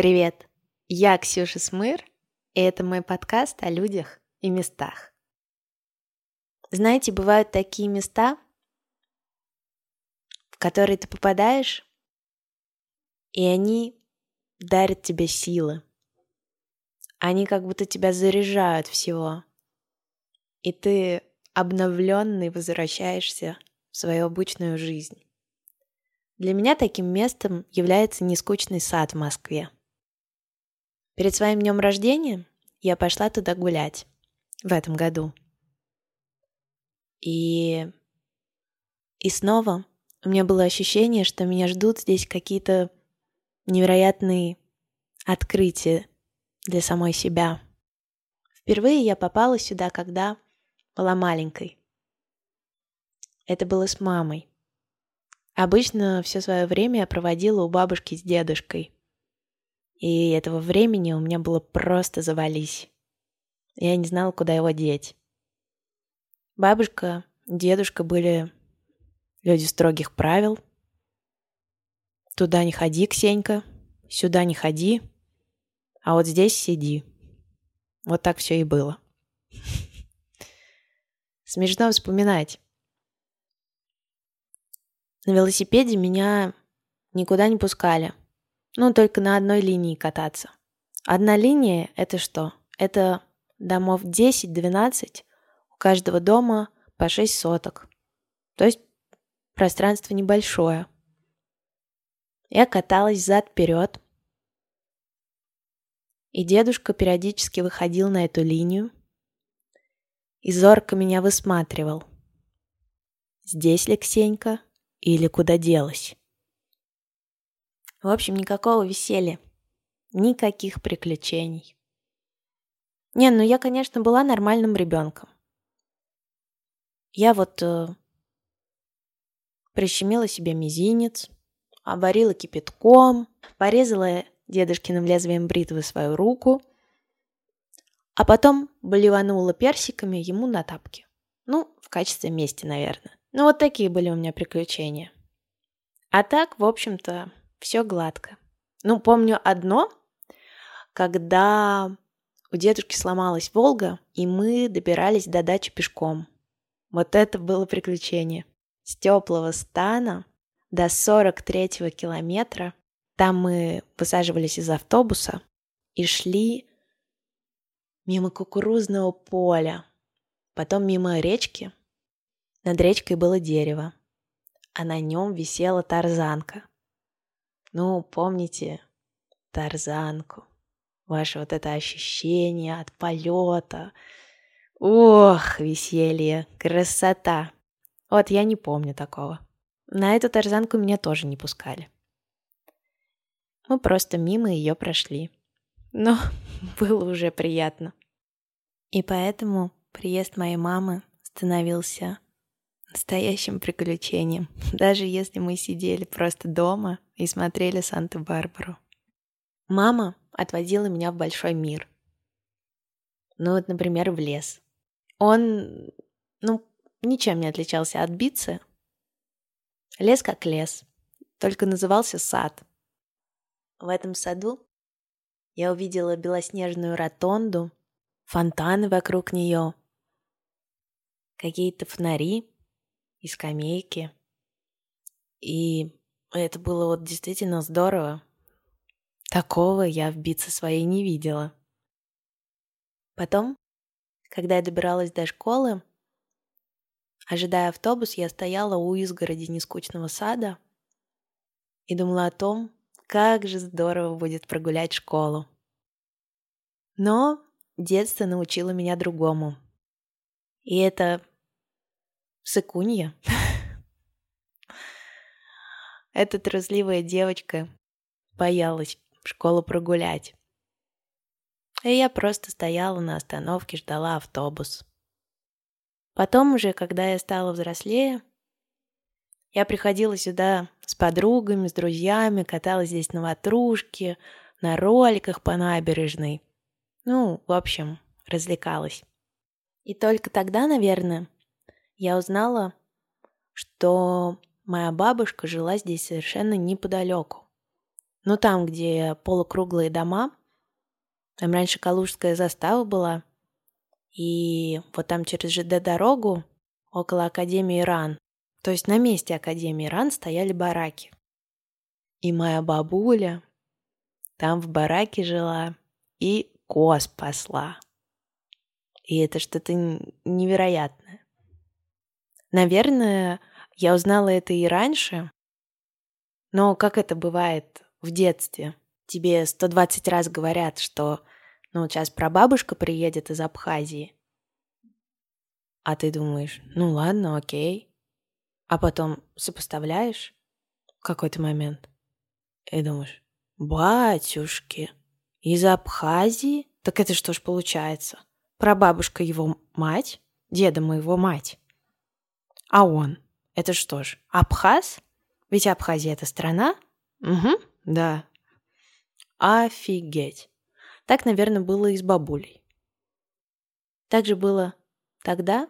Привет! Я Ксюша Смыр, и это мой подкаст о людях и местах. Знаете, бывают такие места, в которые ты попадаешь, и они дарят тебе силы. Они как будто тебя заряжают всего. И ты обновленный возвращаешься в свою обычную жизнь. Для меня таким местом является нескучный сад в Москве. Перед своим днем рождения я пошла туда гулять в этом году. И, и снова у меня было ощущение, что меня ждут здесь какие-то невероятные открытия для самой себя. Впервые я попала сюда, когда была маленькой. Это было с мамой. Обычно все свое время я проводила у бабушки с дедушкой. И этого времени у меня было просто завались. Я не знала, куда его деть. Бабушка, дедушка были люди строгих правил. Туда не ходи, Ксенька, сюда не ходи, а вот здесь сиди. Вот так все и было. Смешно вспоминать. На велосипеде меня никуда не пускали. Ну, только на одной линии кататься. Одна линия — это что? Это домов 10-12, у каждого дома по 6 соток. То есть пространство небольшое. Я каталась зад-вперед. И дедушка периодически выходил на эту линию и зорко меня высматривал. Здесь ли Ксенька? Или куда делась? В общем, никакого веселья. Никаких приключений. Не, ну я, конечно, была нормальным ребенком. Я вот э, прищемила себе мизинец, обварила кипятком, порезала дедушкиным лезвием бритвы свою руку, а потом блеванула персиками ему на тапки. Ну, в качестве мести, наверное. Ну, вот такие были у меня приключения. А так, в общем-то, все гладко. Ну, помню одно, когда у дедушки сломалась Волга, и мы добирались до дачи пешком. Вот это было приключение. С теплого стана до 43-го километра. Там мы высаживались из автобуса и шли мимо кукурузного поля, потом мимо речки, над речкой было дерево, а на нем висела тарзанка. Ну, помните тарзанку? Ваше вот это ощущение от полета. Ох, веселье, красота. Вот я не помню такого. На эту тарзанку меня тоже не пускали. Мы просто мимо ее прошли. Но было уже приятно. И поэтому приезд моей мамы становился настоящим приключением, даже если мы сидели просто дома и смотрели Санта-Барбару. Мама отводила меня в большой мир. Ну вот, например, в лес. Он, ну, ничем не отличался от Бицы. Лес как лес, только назывался сад. В этом саду я увидела белоснежную ротонду, фонтаны вокруг нее, какие-то фонари и скамейки. И это было вот действительно здорово. Такого я в битце своей не видела. Потом, когда я добиралась до школы, ожидая автобус, я стояла у изгороди нескучного сада и думала о том, как же здорово будет прогулять школу. Но детство научило меня другому. И это Сыкунья. Эта трусливая девочка боялась школу прогулять. И я просто стояла на остановке, ждала автобус. Потом уже, когда я стала взрослее, я приходила сюда с подругами, с друзьями, каталась здесь на ватрушке, на роликах по набережной. Ну, в общем, развлекалась. И только тогда, наверное, я узнала, что моя бабушка жила здесь совершенно неподалеку. Ну, там, где полукруглые дома, там раньше Калужская застава была, и вот там через ЖД-дорогу, около Академии РАН, то есть на месте Академии РАН стояли бараки. И моя бабуля там в бараке жила и коз пасла. И это что-то невероятное. Наверное, я узнала это и раньше, но как это бывает в детстве? Тебе 120 раз говорят, что ну, сейчас прабабушка приедет из Абхазии. А ты думаешь, ну ладно, окей. А потом сопоставляешь какой-то момент и думаешь, батюшки, из Абхазии? Так это что ж получается? Прабабушка его мать, деда моего мать. А он, это что ж, Абхаз? Ведь Абхазия это страна? Угу, да. Офигеть. Так, наверное, было и с бабулей. Так же было тогда,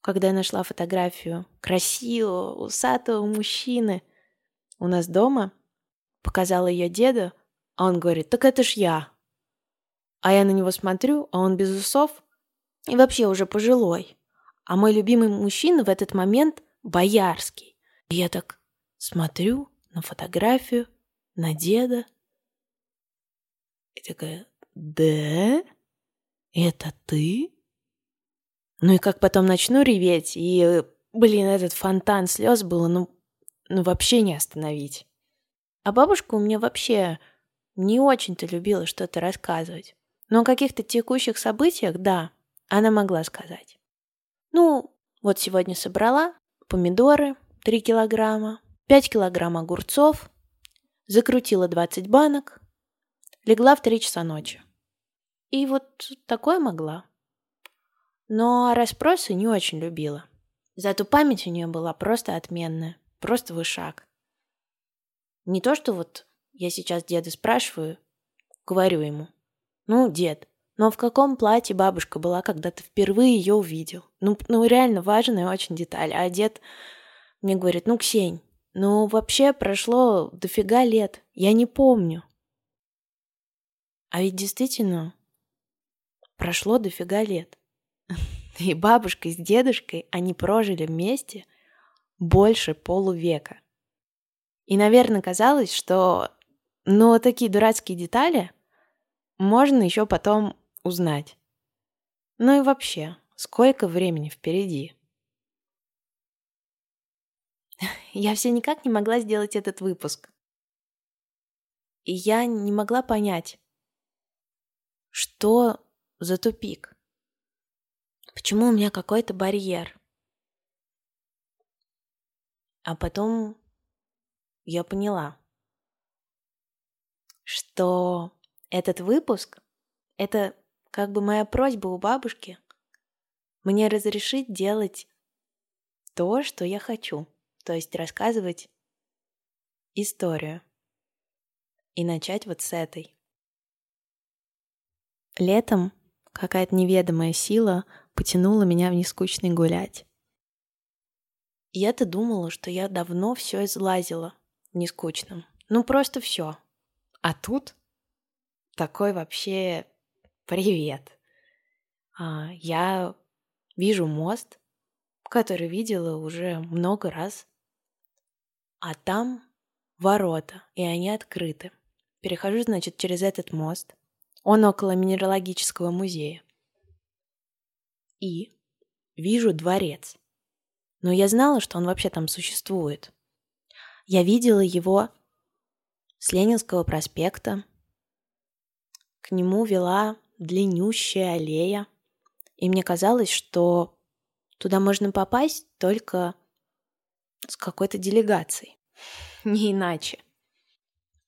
когда я нашла фотографию красивого, усатого мужчины у нас дома, показала ее деду, а он говорит, так это ж я. А я на него смотрю, а он без усов и вообще уже пожилой. А мой любимый мужчина в этот момент боярский. И я так смотрю на фотографию, на деда, и такая, да? Это ты? Ну и как потом начну реветь, и, блин, этот фонтан слез было, ну, ну вообще не остановить. А бабушка у меня вообще не очень-то любила что-то рассказывать. Но о каких-то текущих событиях, да, она могла сказать. Ну, вот сегодня собрала помидоры 3 килограмма, 5 килограмм огурцов, закрутила 20 банок, Легла в три часа ночи. И вот такое могла. Но расспросы не очень любила. Зато память у нее была просто отменная, просто вышаг. Не то, что вот я сейчас деда спрашиваю, говорю ему, ну, дед, но в каком платье бабушка была, когда ты впервые ее увидел? Ну, ну реально важная очень деталь. А дед мне говорит, ну, Ксень, ну, вообще прошло дофига лет, я не помню. А ведь действительно прошло дофига лет. И бабушка с дедушкой, они прожили вместе больше полувека. И, наверное, казалось, что ну, такие дурацкие детали можно еще потом узнать. Ну и вообще, сколько времени впереди? Я все никак не могла сделать этот выпуск. И я не могла понять, что за тупик? Почему у меня какой-то барьер? А потом я поняла, что этот выпуск — это как бы моя просьба у бабушки мне разрешить делать то, что я хочу, то есть рассказывать историю. И начать вот с этой. Летом какая-то неведомая сила потянула меня в нескучный гулять. Я-то думала, что я давно все излазила в нескучном. Ну, просто все. А тут такой вообще привет. А, я вижу мост, который видела уже много раз. А там ворота, и они открыты. Перехожу, значит, через этот мост. Он около Минералогического музея. И вижу дворец. Но я знала, что он вообще там существует. Я видела его с Ленинского проспекта. К нему вела длиннющая аллея. И мне казалось, что туда можно попасть только с какой-то делегацией. Не иначе.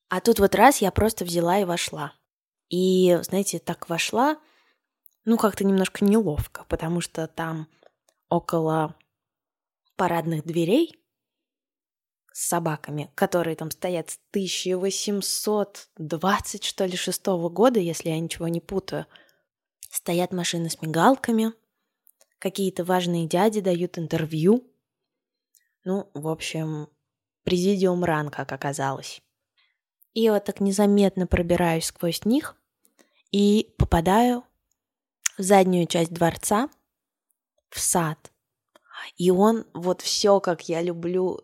А тут вот раз я просто взяла и вошла. И, знаете, так вошла, ну, как-то немножко неловко, потому что там около парадных дверей с собаками, которые там стоят с 1820, что ли, шестого года, если я ничего не путаю, стоят машины с мигалками, какие-то важные дяди дают интервью. Ну, в общем, президиум ран, как оказалось. И вот так незаметно пробираюсь сквозь них и попадаю в заднюю часть дворца, в сад. И он вот все, как я люблю,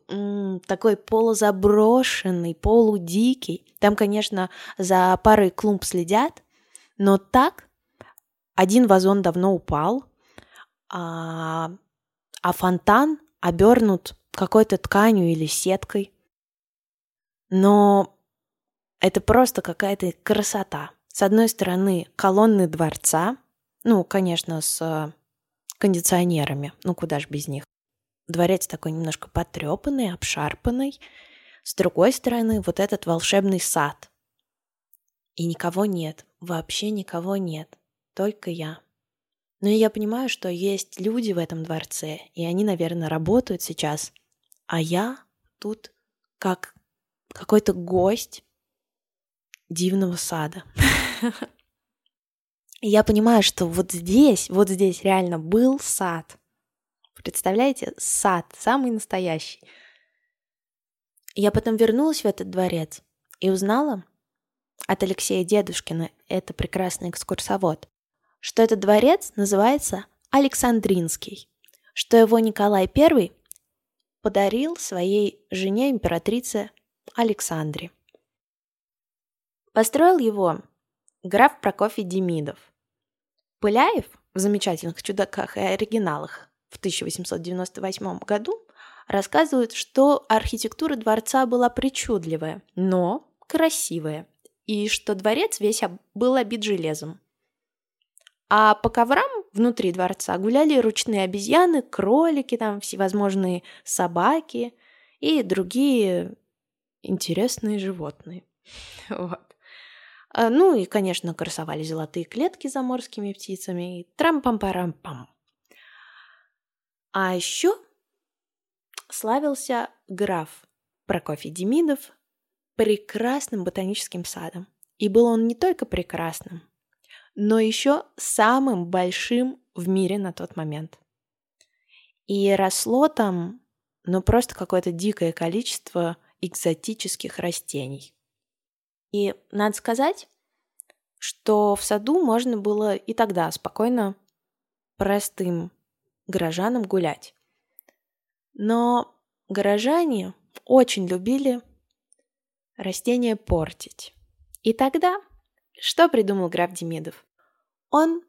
такой полузаброшенный, полудикий. Там, конечно, за парой клумб следят, но так один вазон давно упал, а, а фонтан обернут какой-то тканью или сеткой. Но это просто какая-то красота. С одной стороны, колонны дворца, ну, конечно, с кондиционерами, ну, куда ж без них. Дворец такой немножко потрепанный, обшарпанный. С другой стороны, вот этот волшебный сад. И никого нет, вообще никого нет, только я. Но я понимаю, что есть люди в этом дворце, и они, наверное, работают сейчас, а я тут как какой-то гость, дивного сада. Я понимаю, что вот здесь, вот здесь реально был сад. Представляете, сад, самый настоящий. Я потом вернулась в этот дворец и узнала от Алексея Дедушкина, это прекрасный экскурсовод, что этот дворец называется Александринский, что его Николай I подарил своей жене императрице Александре. Построил его граф Прокофий Демидов. Пыляев в замечательных чудаках и оригиналах в 1898 году рассказывает, что архитектура дворца была причудливая, но красивая, и что дворец весь был обит железом. А по коврам внутри дворца гуляли ручные обезьяны, кролики, там всевозможные собаки и другие интересные животные. Вот. А, ну и, конечно, красовали золотые клетки за морскими птицами. И трам-пам-парам-пам. А еще славился граф Прокофий Демидов прекрасным ботаническим садом. И был он не только прекрасным, но еще самым большим в мире на тот момент. И росло там, ну, просто какое-то дикое количество экзотических растений. И надо сказать, что в саду можно было и тогда спокойно простым горожанам гулять. Но горожане очень любили растения портить. И тогда что придумал граф Демидов? Он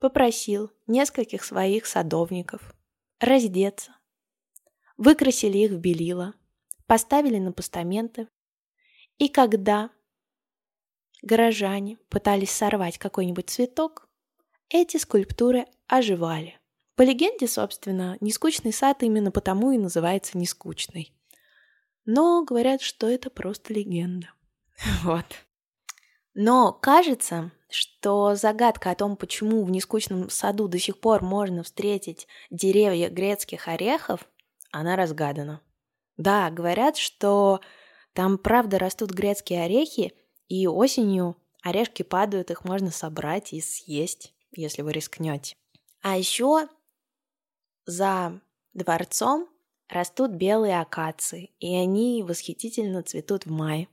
попросил нескольких своих садовников раздеться, выкрасили их в белила, поставили на постаменты и когда горожане пытались сорвать какой-нибудь цветок, эти скульптуры оживали. По легенде, собственно, нескучный сад именно потому и называется нескучный. Но говорят, что это просто легенда. Вот. Но кажется, что загадка о том, почему в нескучном саду до сих пор можно встретить деревья грецких орехов, она разгадана. Да, говорят, что там правда растут грецкие орехи, и осенью орешки падают, их можно собрать и съесть, если вы рискнете. А еще за дворцом растут белые акации, и они восхитительно цветут в мае.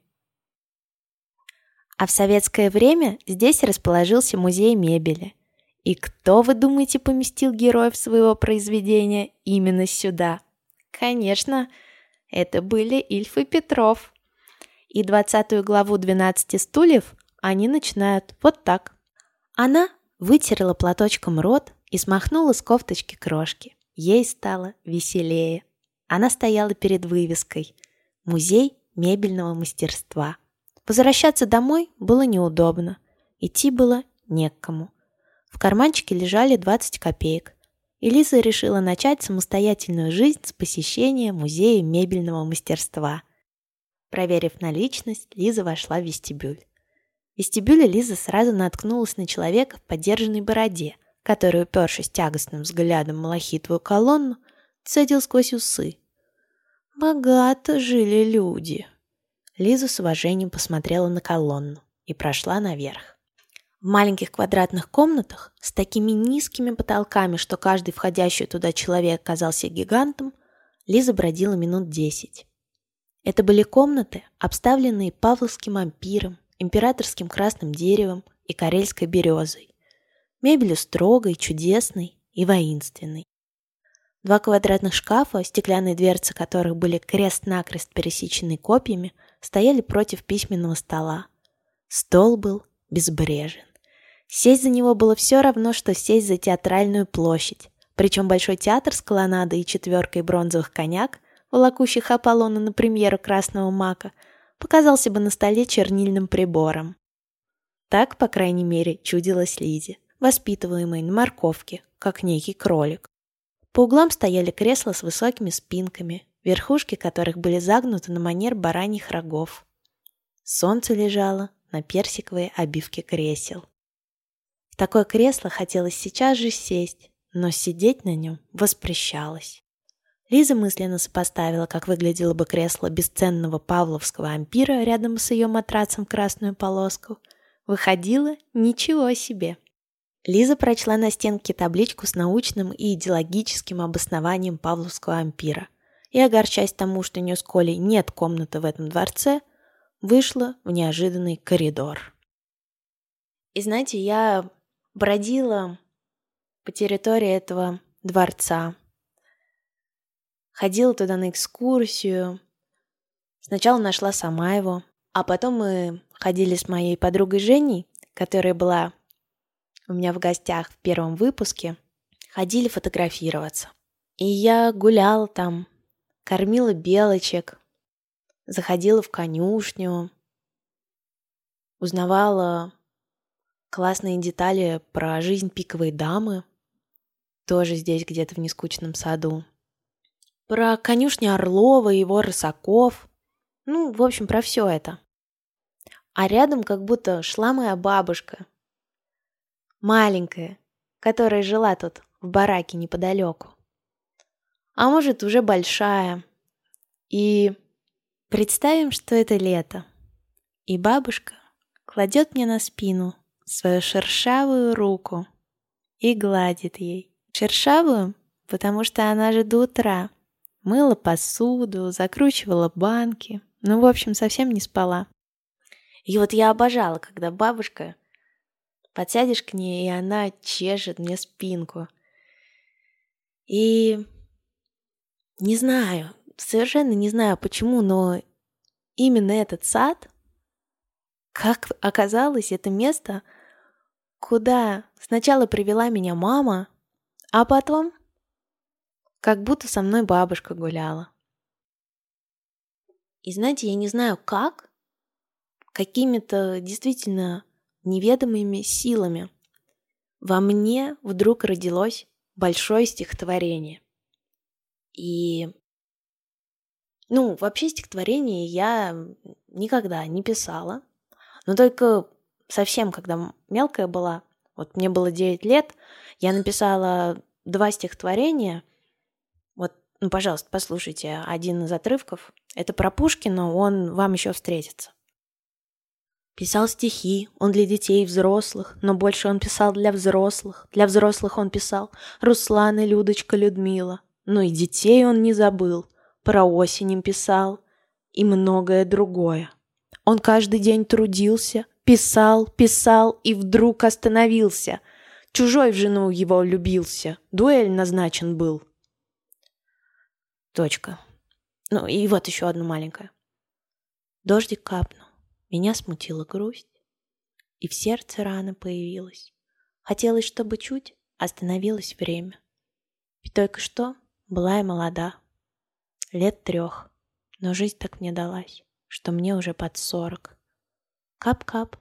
А в советское время здесь расположился музей мебели. И кто, вы думаете, поместил героев своего произведения именно сюда? Конечно, это были Ильф и Петров. И двадцатую главу «12 стульев» они начинают вот так. Она вытерла платочком рот и смахнула с кофточки крошки. Ей стало веселее. Она стояла перед вывеской «Музей мебельного мастерства». Возвращаться домой было неудобно. Идти было некому. В карманчике лежали 20 копеек. И Лиза решила начать самостоятельную жизнь с посещения музея мебельного мастерства. Проверив наличность, Лиза вошла в вестибюль. В вестибюле Лиза сразу наткнулась на человека в подержанной бороде, который, упершись тягостным взглядом малахитовую колонну, цедил сквозь усы. «Богато жили люди». Лиза с уважением посмотрела на колонну и прошла наверх. В маленьких квадратных комнатах с такими низкими потолками, что каждый входящий туда человек казался гигантом, Лиза бродила минут десять. Это были комнаты, обставленные павловским ампиром, императорским красным деревом и карельской березой. Мебелью строгой, чудесной и воинственной. Два квадратных шкафа, стеклянные дверцы которых были крест-накрест пересечены копьями, стояли против письменного стола. Стол был безбрежен. Сесть за него было все равно, что сесть за театральную площадь. Причем Большой театр с колоннадой и четверкой бронзовых коняк, волокущих Аполлона на премьеру «Красного мака», показался бы на столе чернильным прибором. Так, по крайней мере, чудилась Лизе, воспитываемой на морковке, как некий кролик. По углам стояли кресла с высокими спинками, верхушки которых были загнуты на манер бараньих рогов. Солнце лежало на персиковой обивке кресел. Такое кресло хотелось сейчас же сесть, но сидеть на нем воспрещалось. Лиза мысленно сопоставила, как выглядело бы кресло бесценного павловского ампира рядом с ее матрацем в красную полоску. Выходило ничего себе. Лиза прочла на стенке табличку с научным и идеологическим обоснованием павловского ампира и, огорчаясь тому, что у нее с Колей нет комнаты в этом дворце, вышла в неожиданный коридор. И знаете, я бродила по территории этого дворца, ходила туда на экскурсию. Сначала нашла сама его, а потом мы ходили с моей подругой Женей, которая была у меня в гостях в первом выпуске, ходили фотографироваться. И я гуляла там, кормила белочек, заходила в конюшню, узнавала классные детали про жизнь пиковой дамы, тоже здесь где-то в нескучном саду, про конюшню Орлова и его рысаков, ну, в общем, про все это. А рядом как будто шла моя бабушка, маленькая, которая жила тут в бараке неподалеку. А может, уже большая. И Представим, что это лето, и бабушка кладет мне на спину свою шершавую руку и гладит ей. Шершавую, потому что она же до утра мыла посуду, закручивала банки, ну, в общем, совсем не спала. И вот я обожала, когда бабушка подсядешь к ней, и она чешет мне спинку. И не знаю, совершенно не знаю почему, но именно этот сад, как оказалось, это место, куда сначала привела меня мама, а потом как будто со мной бабушка гуляла. И знаете, я не знаю как, какими-то действительно неведомыми силами во мне вдруг родилось большое стихотворение. И ну, вообще стихотворение я никогда не писала, но только совсем, когда мелкая была, вот мне было 9 лет, я написала два стихотворения. Вот, ну, пожалуйста, послушайте один из отрывков. Это про Пушкина, он вам еще встретится. Писал стихи, он для детей и взрослых, но больше он писал для взрослых. Для взрослых он писал Руслан и Людочка Людмила. Но и детей он не забыл — про осень им писал и многое другое. Он каждый день трудился, писал, писал и вдруг остановился. Чужой в жену его любился, дуэль назначен был. Точка. Ну и вот еще одна маленькая. Дождик капнул, меня смутила грусть, и в сердце рана появилась. Хотелось, чтобы чуть остановилось время. Ведь только что была я молода. Лет трех. Но жизнь так мне далась, что мне уже под сорок. Кап-кап,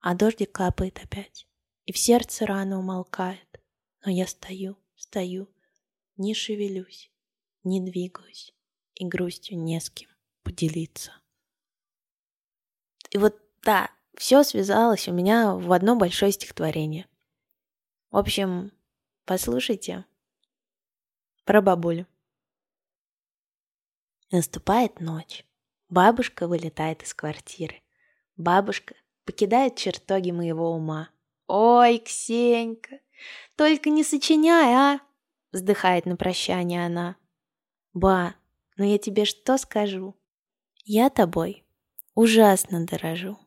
а дождик капает опять. И в сердце рано умолкает. Но я стою, стою, не шевелюсь, не двигаюсь. И грустью не с кем поделиться. И вот да, все связалось у меня в одно большое стихотворение. В общем, послушайте про бабулю. Наступает ночь. Бабушка вылетает из квартиры. Бабушка покидает чертоги моего ума. «Ой, Ксенька, только не сочиняй, а!» Вздыхает на прощание она. «Ба, ну я тебе что скажу? Я тобой ужасно дорожу.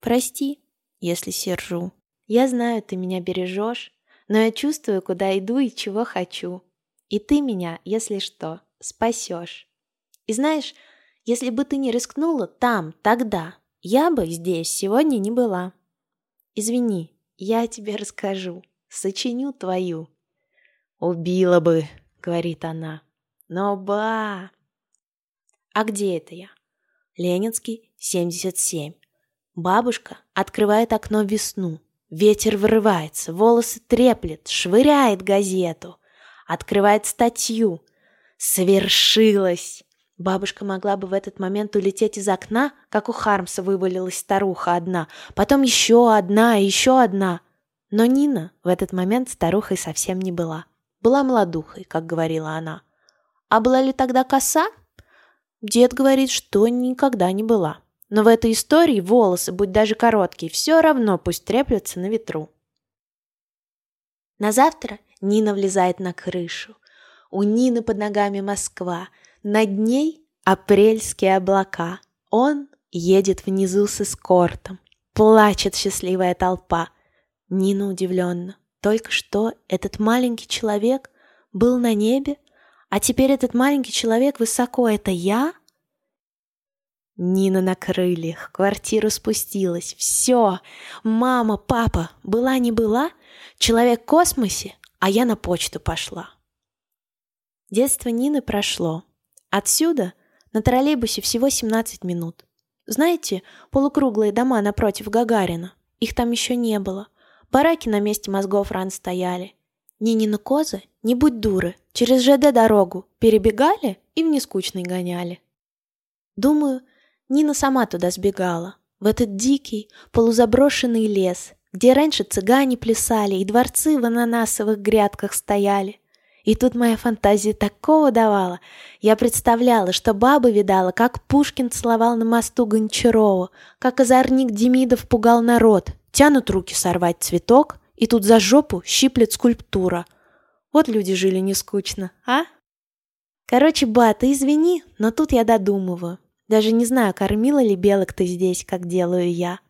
Прости, если сержу. Я знаю, ты меня бережешь, но я чувствую, куда иду и чего хочу. И ты меня, если что, спасешь. И знаешь, если бы ты не рискнула там, тогда, я бы здесь сегодня не была. Извини, я тебе расскажу, сочиню твою. Убила бы, говорит она. Но ба! А где это я? Ленинский, 77. Бабушка открывает окно в весну. Ветер вырывается, волосы треплет, швыряет газету. Открывает статью. Свершилось! Бабушка могла бы в этот момент улететь из окна, как у Хармса вывалилась старуха одна, потом еще одна еще одна. Но Нина в этот момент старухой совсем не была. Была молодухой, как говорила она. А была ли тогда коса? Дед говорит, что никогда не была. Но в этой истории волосы, будь даже короткие, все равно пусть треплются на ветру. На завтра Нина влезает на крышу. У Нины под ногами Москва – над ней апрельские облака. Он едет внизу с эскортом. Плачет счастливая толпа. Нина удивленно. Только что этот маленький человек был на небе, а теперь этот маленький человек высоко. Это я? Нина на крыльях, квартира спустилась. Все, мама, папа, была не была, человек в космосе, а я на почту пошла. Детство Нины прошло. Отсюда на троллейбусе всего 17 минут. Знаете, полукруглые дома напротив Гагарина? Их там еще не было. Бараки на месте мозгов ран стояли. Нинины козы, не будь дуры, через ЖД дорогу перебегали и в нескучный гоняли. Думаю, Нина сама туда сбегала, в этот дикий, полузаброшенный лес, где раньше цыгане плясали и дворцы в ананасовых грядках стояли. И тут моя фантазия такого давала. Я представляла, что баба видала, как Пушкин целовал на мосту Гончарова, как озорник Демидов пугал народ. Тянут руки сорвать цветок, и тут за жопу щиплет скульптура. Вот люди жили не скучно, а? Короче, ба, ты извини, но тут я додумываю. Даже не знаю, кормила ли белок ты здесь, как делаю я.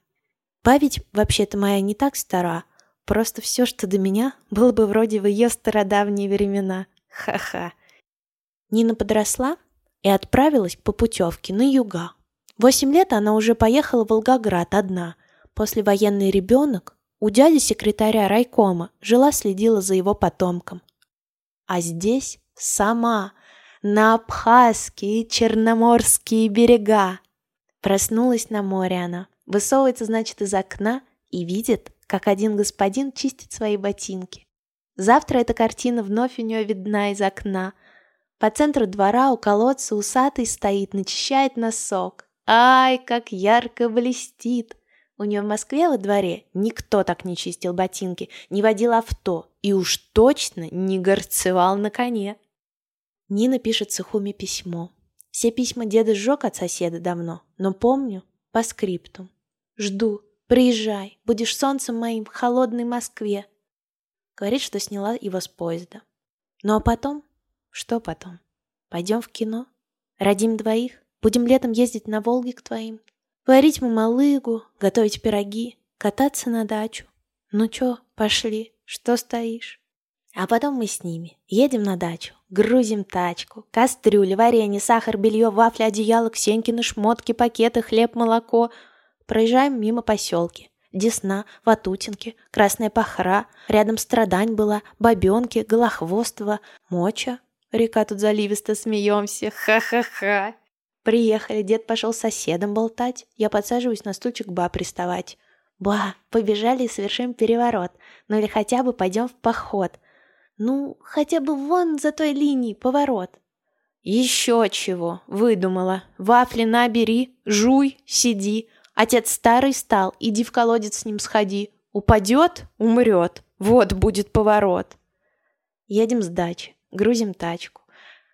Ба ведь вообще-то моя не так стара, Просто все, что до меня, было бы вроде в ее стародавние времена. Ха-ха. Нина подросла и отправилась по путевке на юга. Восемь лет она уже поехала в Волгоград одна. После военный ребенок у дяди секретаря райкома жила-следила за его потомком. А здесь сама, на Абхазские Черноморские берега. Проснулась на море она, высовывается, значит, из окна и видит, как один господин чистит свои ботинки. Завтра эта картина вновь у нее видна из окна. По центру двора у колодца усатый стоит, начищает носок. Ай, как ярко блестит! У нее в Москве во дворе никто так не чистил ботинки, не водил авто и уж точно не горцевал на коне. Нина пишет Сухуми письмо. Все письма деда сжег от соседа давно, но помню по скрипту. Жду, Приезжай, будешь солнцем моим в холодной Москве. Говорит, что сняла его с поезда. Ну а потом? Что потом? Пойдем в кино? Родим двоих? Будем летом ездить на Волге к твоим? Варить мамалыгу, готовить пироги, кататься на дачу. Ну чё, пошли, что стоишь? А потом мы с ними едем на дачу, грузим тачку, кастрюли, варенье, сахар, белье, вафли, одеяло, Ксенькины шмотки, пакеты, хлеб, молоко — Проезжаем мимо поселки. Десна, Ватутинки, Красная Пахра, рядом Страдань была, Бабенки, Голохвостово, Моча. Река тут заливисто смеемся, ха-ха-ха. Приехали, дед пошел с соседом болтать, я подсаживаюсь на стульчик ба приставать. Ба, побежали и совершим переворот, ну или хотя бы пойдем в поход. Ну, хотя бы вон за той линией поворот. Еще чего, выдумала. Вафли набери, жуй, сиди, Отец старый стал, иди в колодец с ним сходи. Упадет — умрет. Вот будет поворот. Едем с дачи, грузим тачку.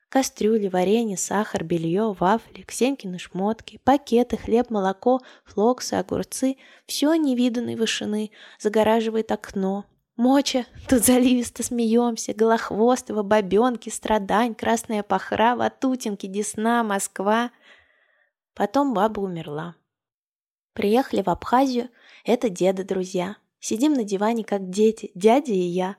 Кастрюли, варенье, сахар, белье, вафли, Ксенькины шмотки, пакеты, хлеб, молоко, флоксы, огурцы. Все невиданной вышины, загораживает окно. Моча, тут заливисто смеемся, Голохвостова, Бабенки, Страдань, Красная Пахра, Ватутинки, Десна, Москва. Потом баба умерла. Приехали в Абхазию, это деда друзья. Сидим на диване, как дети, дядя и я.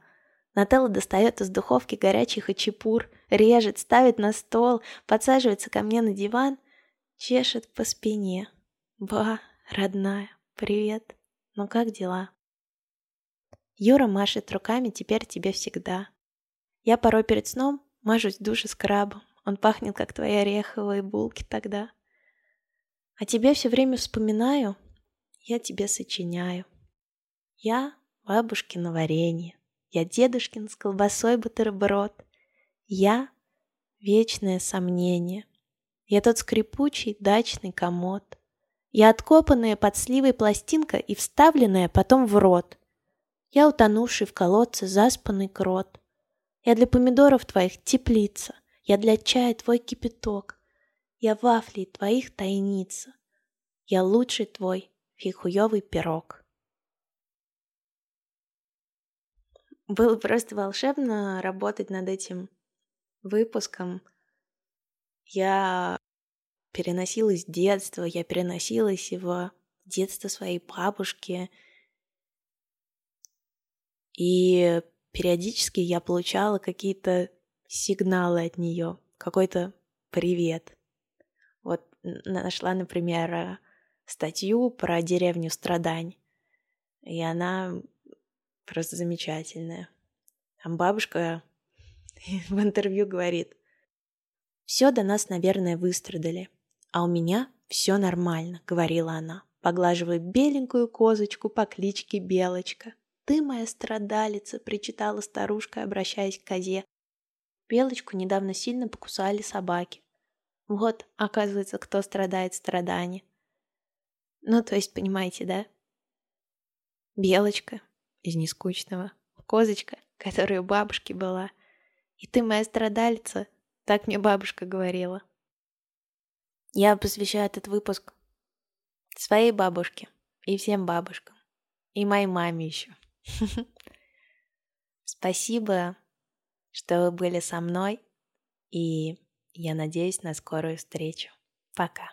Нателла достает из духовки горячий хачапур, режет, ставит на стол, подсаживается ко мне на диван, чешет по спине. Ба, родная, привет. Ну как дела? Юра машет руками теперь тебе всегда. Я порой перед сном мажусь в душе скрабом. Он пахнет, как твои ореховые булки тогда. А тебе все время вспоминаю, я тебе сочиняю. Я бабушкино варенье, я дедушкин с колбасой бутерброд. Я вечное сомнение, я тот скрипучий дачный комод. Я откопанная под сливой пластинка и вставленная потом в рот. Я утонувший в колодце заспанный крот. Я для помидоров твоих теплица, Я для чая твой кипяток. Я вафлей твоих тайница. Я лучший твой фихуёвый пирог. Было просто волшебно работать над этим выпуском. Я переносилась в детство, я переносилась в детство своей бабушки — и периодически я получала какие-то сигналы от нее, какой-то привет. Нашла, например, статью про деревню Страдань, и она просто замечательная. Там бабушка в интервью говорит, «Все до нас, наверное, выстрадали, а у меня все нормально», — говорила она, поглаживая беленькую козочку по кличке Белочка ты моя страдалица!» — причитала старушка, обращаясь к козе. Белочку недавно сильно покусали собаки. Вот, оказывается, кто страдает страданием. Ну, то есть, понимаете, да? Белочка из нескучного, козочка, которая у бабушки была. И ты моя страдалица, так мне бабушка говорила. Я посвящаю этот выпуск своей бабушке и всем бабушкам, и моей маме еще. Спасибо, что вы были со мной, и я надеюсь на скорую встречу. Пока.